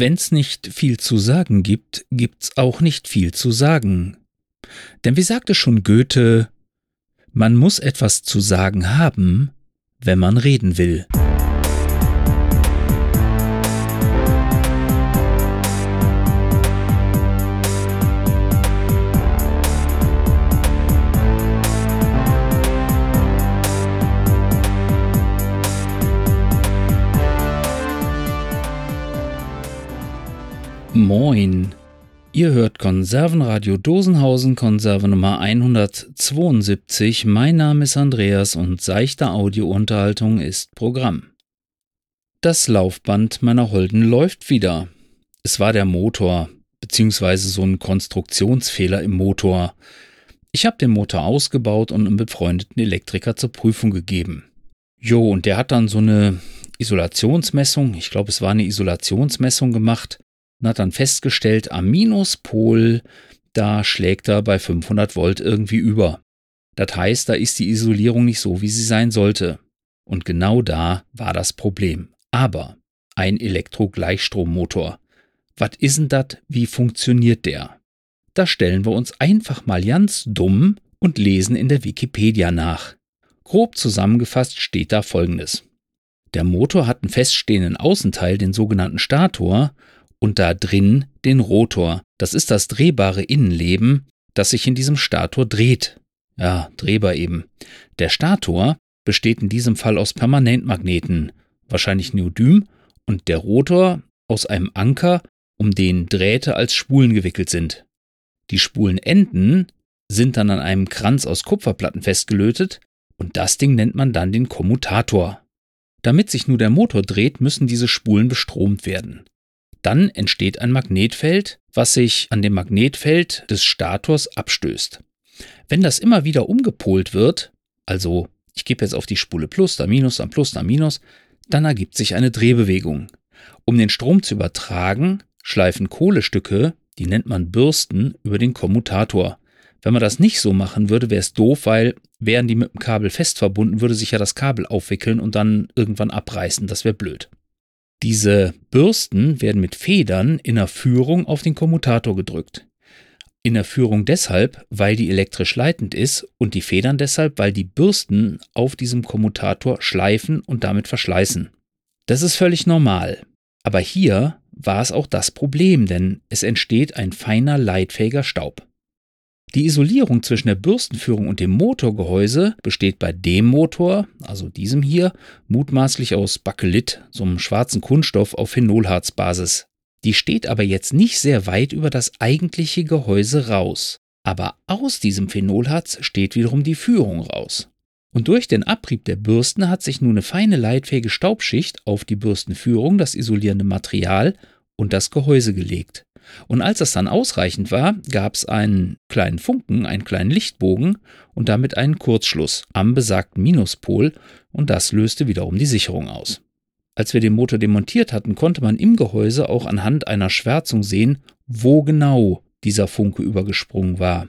Wenn's nicht viel zu sagen gibt, gibt's auch nicht viel zu sagen. Denn wie sagte schon Goethe, man muss etwas zu sagen haben, wenn man reden will. Moin. Ihr hört Konservenradio Dosenhausen, Konserve Nummer 172. Mein Name ist Andreas und seichte Audiounterhaltung ist Programm. Das Laufband meiner Holden läuft wieder. Es war der Motor, beziehungsweise so ein Konstruktionsfehler im Motor. Ich habe den Motor ausgebaut und einem befreundeten Elektriker zur Prüfung gegeben. Jo, und der hat dann so eine Isolationsmessung, ich glaube, es war eine Isolationsmessung gemacht und hat dann festgestellt, am Minuspol, da schlägt er bei 500 Volt irgendwie über. Das heißt, da ist die Isolierung nicht so, wie sie sein sollte. Und genau da war das Problem. Aber ein Elektrogleichstrommotor. Was ist denn das? Wie funktioniert der? Da stellen wir uns einfach mal ganz dumm und lesen in der Wikipedia nach. Grob zusammengefasst steht da folgendes. Der Motor hat einen feststehenden Außenteil, den sogenannten Stator, und da drin den Rotor. Das ist das drehbare Innenleben, das sich in diesem Stator dreht. Ja, drehbar eben. Der Stator besteht in diesem Fall aus Permanentmagneten, wahrscheinlich Neodym, und der Rotor aus einem Anker, um den Drähte als Spulen gewickelt sind. Die Spulenenden sind dann an einem Kranz aus Kupferplatten festgelötet und das Ding nennt man dann den Kommutator. Damit sich nur der Motor dreht, müssen diese Spulen bestromt werden. Dann entsteht ein Magnetfeld, was sich an dem Magnetfeld des Stators abstößt. Wenn das immer wieder umgepolt wird, also ich gebe jetzt auf die Spule Plus, da Minus, dann Plus, dann Minus, dann ergibt sich eine Drehbewegung. Um den Strom zu übertragen, schleifen Kohlestücke, die nennt man Bürsten, über den Kommutator. Wenn man das nicht so machen würde, wäre es doof, weil wären die mit dem Kabel fest verbunden, würde sich ja das Kabel aufwickeln und dann irgendwann abreißen. Das wäre blöd. Diese Bürsten werden mit Federn in der Führung auf den Kommutator gedrückt. In der Führung deshalb, weil die elektrisch leitend ist und die Federn deshalb, weil die Bürsten auf diesem Kommutator schleifen und damit verschleißen. Das ist völlig normal. Aber hier war es auch das Problem, denn es entsteht ein feiner leitfähiger Staub. Die Isolierung zwischen der Bürstenführung und dem Motorgehäuse besteht bei dem Motor, also diesem hier, mutmaßlich aus Bakelit, so einem schwarzen Kunststoff auf Phenolharzbasis. Die steht aber jetzt nicht sehr weit über das eigentliche Gehäuse raus. Aber aus diesem Phenolharz steht wiederum die Führung raus. Und durch den Abrieb der Bürsten hat sich nun eine feine leitfähige Staubschicht auf die Bürstenführung, das isolierende Material und das Gehäuse gelegt. Und als das dann ausreichend war, gab es einen kleinen Funken, einen kleinen Lichtbogen und damit einen Kurzschluss am besagten Minuspol und das löste wiederum die Sicherung aus. Als wir den Motor demontiert hatten, konnte man im Gehäuse auch anhand einer Schwärzung sehen, wo genau dieser Funke übergesprungen war.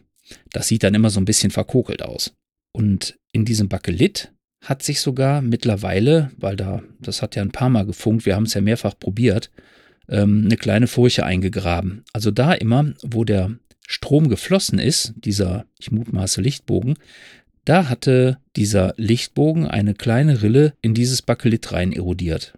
Das sieht dann immer so ein bisschen verkokelt aus. Und in diesem Bakelit hat sich sogar mittlerweile, weil da, das hat ja ein paar Mal gefunkt, wir haben es ja mehrfach probiert, ähm, eine kleine Furche eingegraben. Also da immer, wo der Strom geflossen ist, dieser, ich mutmaße Lichtbogen, da hatte dieser Lichtbogen eine kleine Rille in dieses Bakelit rein erodiert.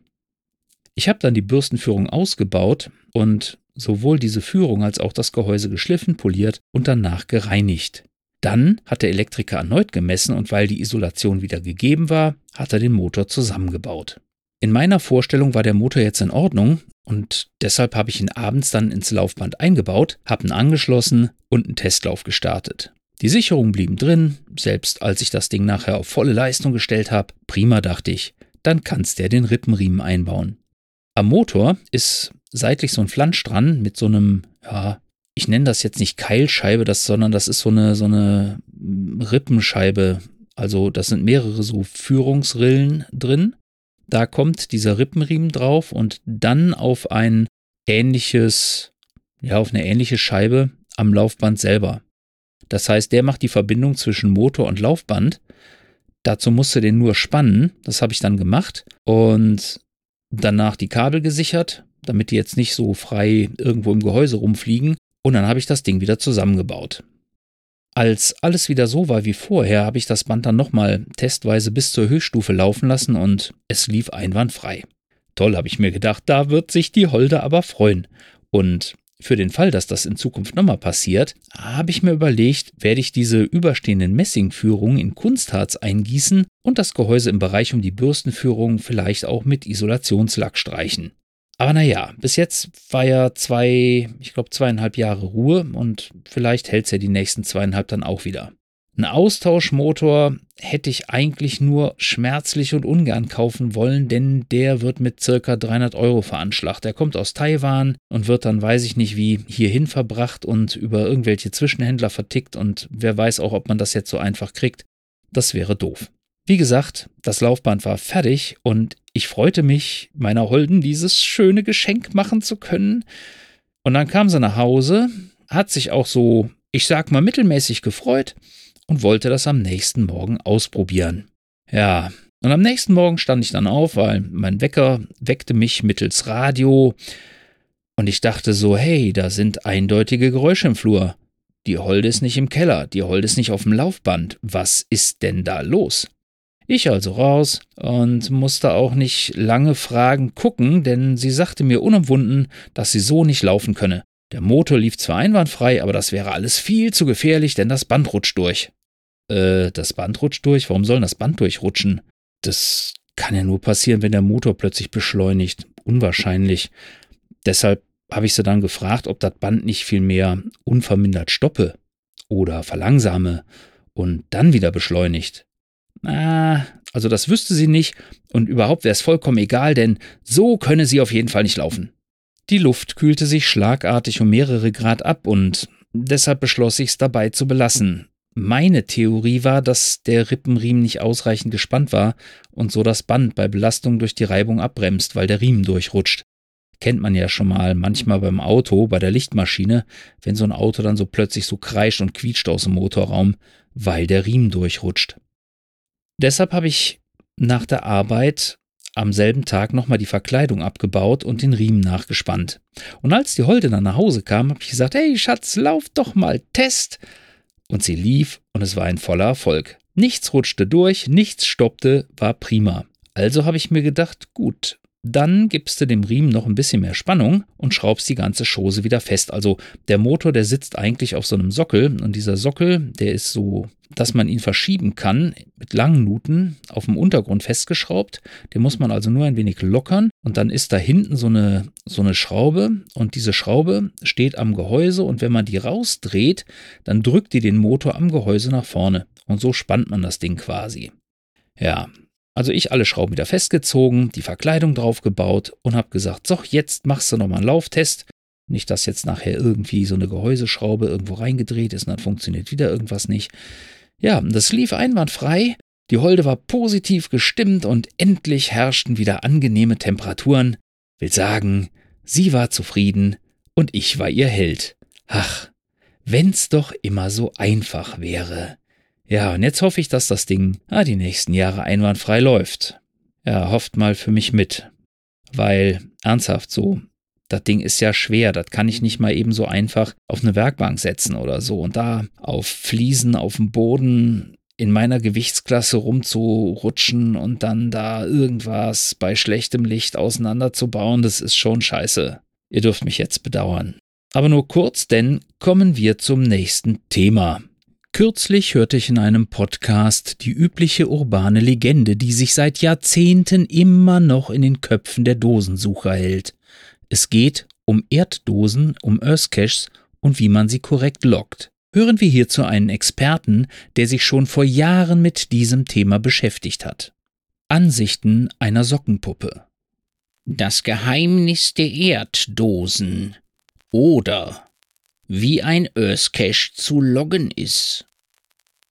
Ich habe dann die Bürstenführung ausgebaut und sowohl diese Führung als auch das Gehäuse geschliffen, poliert und danach gereinigt. Dann hat der Elektriker erneut gemessen und weil die Isolation wieder gegeben war, hat er den Motor zusammengebaut. In meiner Vorstellung war der Motor jetzt in Ordnung und deshalb habe ich ihn abends dann ins Laufband eingebaut, habe ihn angeschlossen und einen Testlauf gestartet. Die Sicherungen blieben drin, selbst als ich das Ding nachher auf volle Leistung gestellt habe. Prima, dachte ich. Dann kannst der den Rippenriemen einbauen. Am Motor ist seitlich so ein Flansch dran mit so einem, ja, ich nenne das jetzt nicht Keilscheibe, das, sondern das ist so eine, so eine Rippenscheibe. Also das sind mehrere so Führungsrillen drin da kommt dieser Rippenriemen drauf und dann auf ein ähnliches, ja, auf eine ähnliche Scheibe am Laufband selber. Das heißt, der macht die Verbindung zwischen Motor und Laufband. Dazu musste den nur spannen. Das habe ich dann gemacht und danach die Kabel gesichert. damit die jetzt nicht so frei irgendwo im Gehäuse rumfliegen. Und dann habe ich das Ding wieder zusammengebaut. Als alles wieder so war wie vorher, habe ich das Band dann nochmal testweise bis zur Höchststufe laufen lassen und es lief einwandfrei. Toll, habe ich mir gedacht, da wird sich die Holde aber freuen. Und für den Fall, dass das in Zukunft nochmal passiert, habe ich mir überlegt, werde ich diese überstehenden Messingführungen in Kunstharz eingießen und das Gehäuse im Bereich um die Bürstenführung vielleicht auch mit Isolationslack streichen. Aber naja, bis jetzt war ja zwei, ich glaube zweieinhalb Jahre Ruhe und vielleicht hält es ja die nächsten zweieinhalb dann auch wieder. Ein Austauschmotor hätte ich eigentlich nur schmerzlich und ungern kaufen wollen, denn der wird mit circa 300 Euro veranschlagt. Der kommt aus Taiwan und wird dann, weiß ich nicht wie, hierhin verbracht und über irgendwelche Zwischenhändler vertickt und wer weiß auch, ob man das jetzt so einfach kriegt. Das wäre doof. Wie gesagt, das Laufband war fertig und ich freute mich, meiner Holden dieses schöne Geschenk machen zu können. Und dann kam sie nach Hause, hat sich auch so, ich sag mal, mittelmäßig gefreut und wollte das am nächsten Morgen ausprobieren. Ja, und am nächsten Morgen stand ich dann auf, weil mein Wecker weckte mich mittels Radio und ich dachte so, hey, da sind eindeutige Geräusche im Flur. Die Holde ist nicht im Keller, die Holde ist nicht auf dem Laufband. Was ist denn da los? Ich also raus und musste auch nicht lange Fragen gucken, denn sie sagte mir unumwunden, dass sie so nicht laufen könne. Der Motor lief zwar einwandfrei, aber das wäre alles viel zu gefährlich, denn das Band rutscht durch. Äh, das Band rutscht durch? Warum soll das Band durchrutschen? Das kann ja nur passieren, wenn der Motor plötzlich beschleunigt. Unwahrscheinlich. Deshalb habe ich sie dann gefragt, ob das Band nicht vielmehr unvermindert stoppe oder verlangsame und dann wieder beschleunigt. Ah, also das wüsste sie nicht und überhaupt wäre es vollkommen egal, denn so könne sie auf jeden Fall nicht laufen. Die Luft kühlte sich schlagartig um mehrere Grad ab und deshalb beschloss ich es dabei zu belassen. Meine Theorie war, dass der Rippenriemen nicht ausreichend gespannt war und so das Band bei Belastung durch die Reibung abbremst, weil der Riemen durchrutscht. Kennt man ja schon mal manchmal beim Auto, bei der Lichtmaschine, wenn so ein Auto dann so plötzlich so kreischt und quietscht aus dem Motorraum, weil der Riemen durchrutscht. Deshalb habe ich nach der Arbeit am selben Tag nochmal die Verkleidung abgebaut und den Riemen nachgespannt. Und als die Holde dann nach Hause kam, habe ich gesagt, hey Schatz, lauf doch mal Test. Und sie lief und es war ein voller Erfolg. Nichts rutschte durch, nichts stoppte, war prima. Also habe ich mir gedacht, gut, dann gibst du dem Riemen noch ein bisschen mehr Spannung und schraubst die ganze Chose wieder fest. Also der Motor, der sitzt eigentlich auf so einem Sockel und dieser Sockel, der ist so, dass man ihn verschieben kann mit langen Nuten auf dem Untergrund festgeschraubt. Den muss man also nur ein wenig lockern und dann ist da hinten so eine, so eine Schraube und diese Schraube steht am Gehäuse und wenn man die rausdreht, dann drückt die den Motor am Gehäuse nach vorne und so spannt man das Ding quasi. Ja, also ich alle Schrauben wieder festgezogen, die Verkleidung draufgebaut und habe gesagt, so, jetzt machst du nochmal einen Lauftest. Nicht, dass jetzt nachher irgendwie so eine Gehäuseschraube irgendwo reingedreht ist und dann funktioniert wieder irgendwas nicht. Ja, das lief einwandfrei. Die Holde war positiv gestimmt und endlich herrschten wieder angenehme Temperaturen. Will sagen, sie war zufrieden und ich war ihr Held. Ach, wenn's doch immer so einfach wäre. Ja, und jetzt hoffe ich, dass das Ding ah, die nächsten Jahre einwandfrei läuft. Ja, hofft mal für mich mit. Weil, ernsthaft so, das Ding ist ja schwer, das kann ich nicht mal eben so einfach auf eine Werkbank setzen oder so. Und da auf Fliesen auf dem Boden in meiner Gewichtsklasse rumzurutschen und dann da irgendwas bei schlechtem Licht auseinanderzubauen, das ist schon scheiße. Ihr dürft mich jetzt bedauern. Aber nur kurz, denn kommen wir zum nächsten Thema. Kürzlich hörte ich in einem Podcast die übliche urbane Legende, die sich seit Jahrzehnten immer noch in den Köpfen der Dosensucher hält. Es geht um Erddosen, um Earthcaches und wie man sie korrekt lockt. Hören wir hierzu einen Experten, der sich schon vor Jahren mit diesem Thema beschäftigt hat. Ansichten einer Sockenpuppe. Das Geheimnis der Erddosen. Oder wie ein Earthcache zu loggen ist.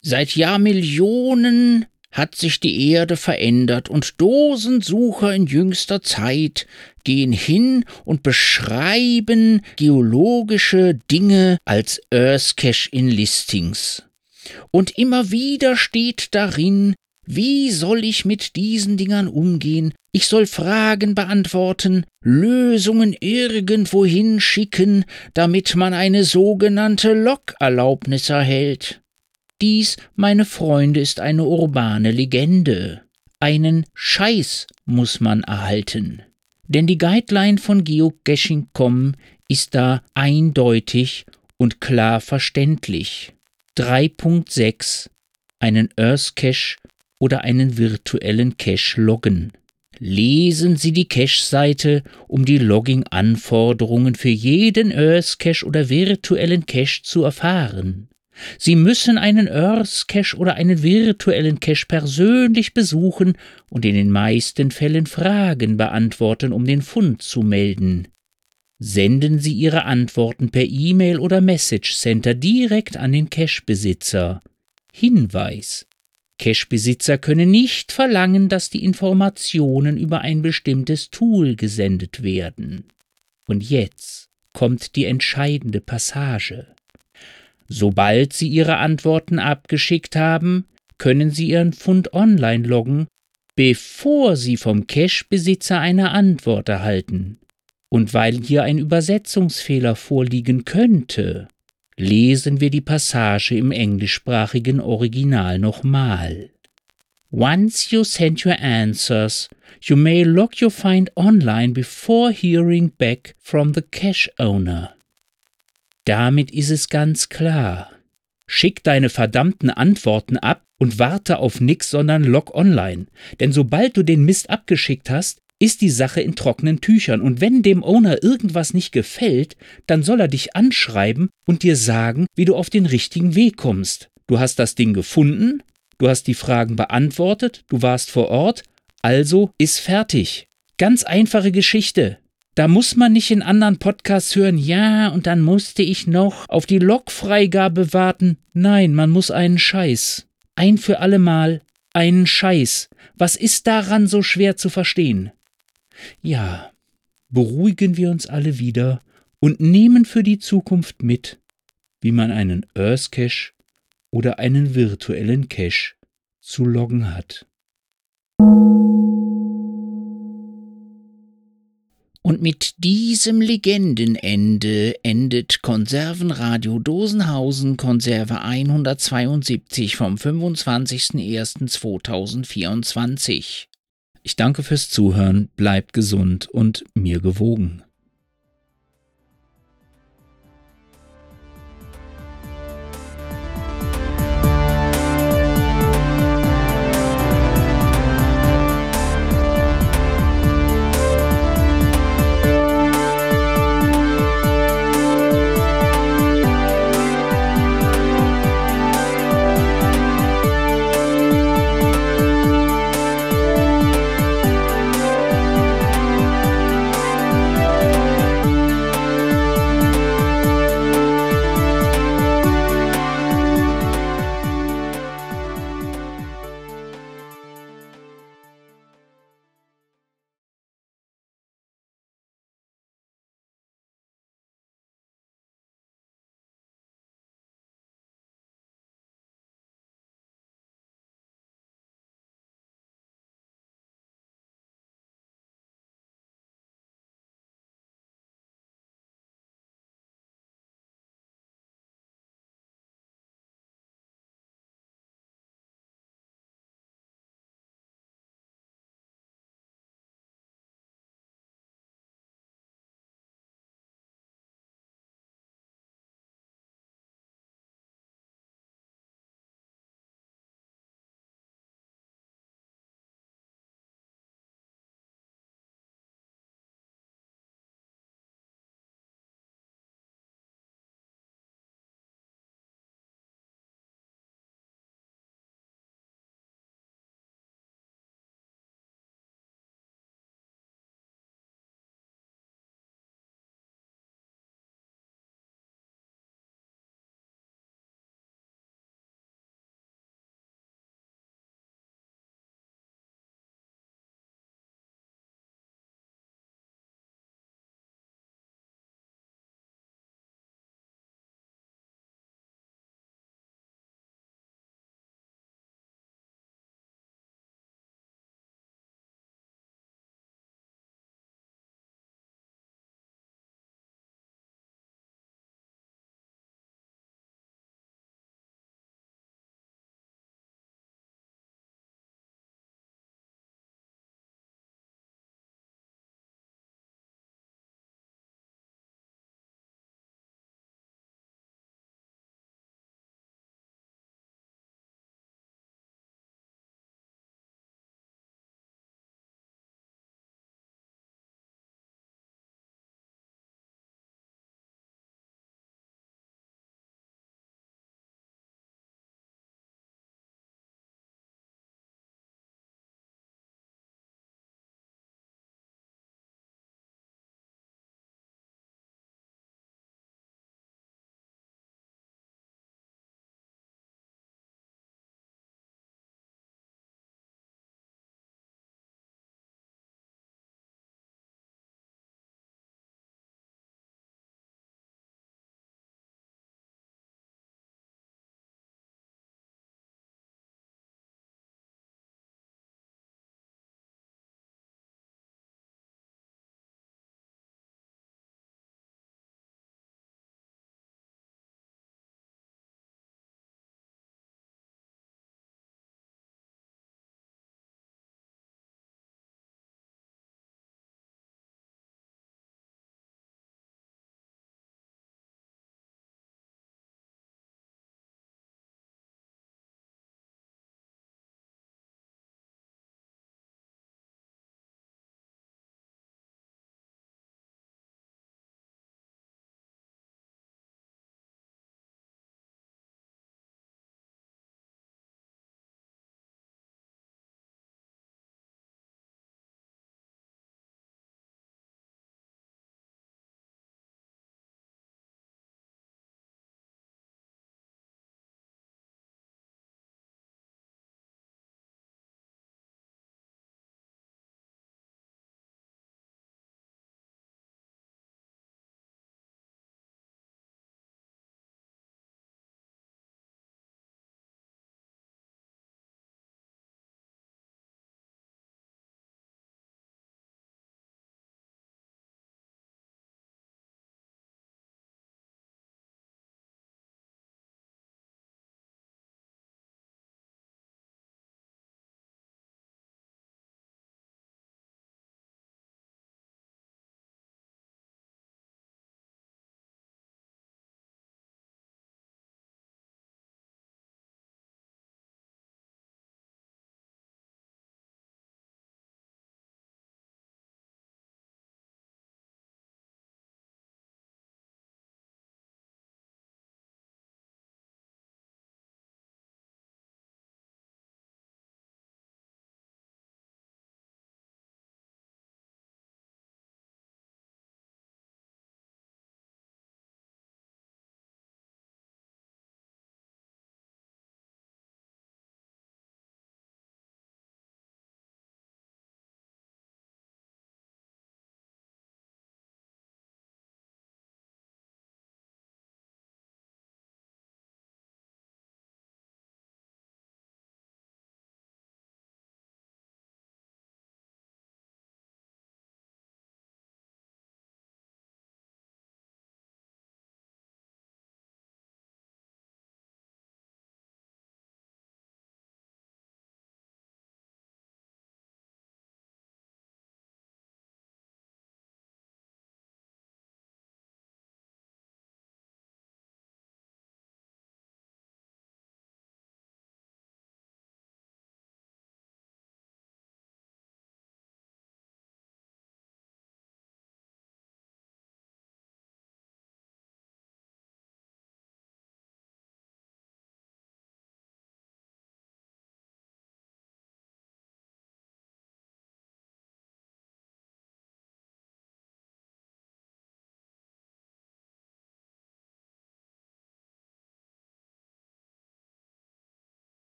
Seit Jahrmillionen hat sich die Erde verändert und Dosensucher in jüngster Zeit gehen hin und beschreiben geologische Dinge als Earthcache in Listings. Und immer wieder steht darin, Wie soll ich mit diesen Dingern umgehen? Ich soll Fragen beantworten, Lösungen irgendwohin schicken, damit man eine sogenannte Logerlaubnis erhält. Dies, meine Freunde, ist eine urbane Legende. Einen Scheiß muss man erhalten. Denn die Guideline von Geocaching.com ist da eindeutig und klar verständlich. 3.6 Einen Earth Cache oder einen virtuellen Cache loggen. Lesen Sie die Cache-Seite, um die Logging-Anforderungen für jeden Earth Cache oder virtuellen Cache zu erfahren. Sie müssen einen Earth Cache oder einen virtuellen Cache persönlich besuchen und in den meisten Fällen Fragen beantworten, um den Fund zu melden. Senden Sie Ihre Antworten per E-Mail oder Message Center direkt an den Cache-Besitzer. Hinweis Cache-Besitzer können nicht verlangen, dass die Informationen über ein bestimmtes Tool gesendet werden. Und jetzt kommt die entscheidende Passage. Sobald Sie Ihre Antworten abgeschickt haben, können Sie Ihren Fund online loggen, bevor Sie vom Cache-Besitzer eine Antwort erhalten. Und weil hier ein Übersetzungsfehler vorliegen könnte, lesen wir die Passage im englischsprachigen Original nochmal. Once you send your answers, you may log your find online before hearing back from the cache owner. Damit ist es ganz klar. Schick deine verdammten Antworten ab und warte auf nix, sondern log online. Denn sobald du den Mist abgeschickt hast, ist die Sache in trockenen Tüchern, und wenn dem Owner irgendwas nicht gefällt, dann soll er dich anschreiben und dir sagen, wie du auf den richtigen Weg kommst. Du hast das Ding gefunden, du hast die Fragen beantwortet, du warst vor Ort, also ist fertig. Ganz einfache Geschichte. Da muss man nicht in anderen Podcasts hören, ja, und dann musste ich noch auf die Logfreigabe warten. Nein, man muss einen Scheiß. Ein für allemal einen Scheiß. Was ist daran so schwer zu verstehen? Ja, beruhigen wir uns alle wieder und nehmen für die Zukunft mit, wie man einen Earth Cache oder einen virtuellen Cache zu loggen hat. Und mit diesem Legendenende endet Konservenradio Dosenhausen Konserve 172 vom 25.01.2024. Ich danke fürs Zuhören, bleibt gesund und mir gewogen.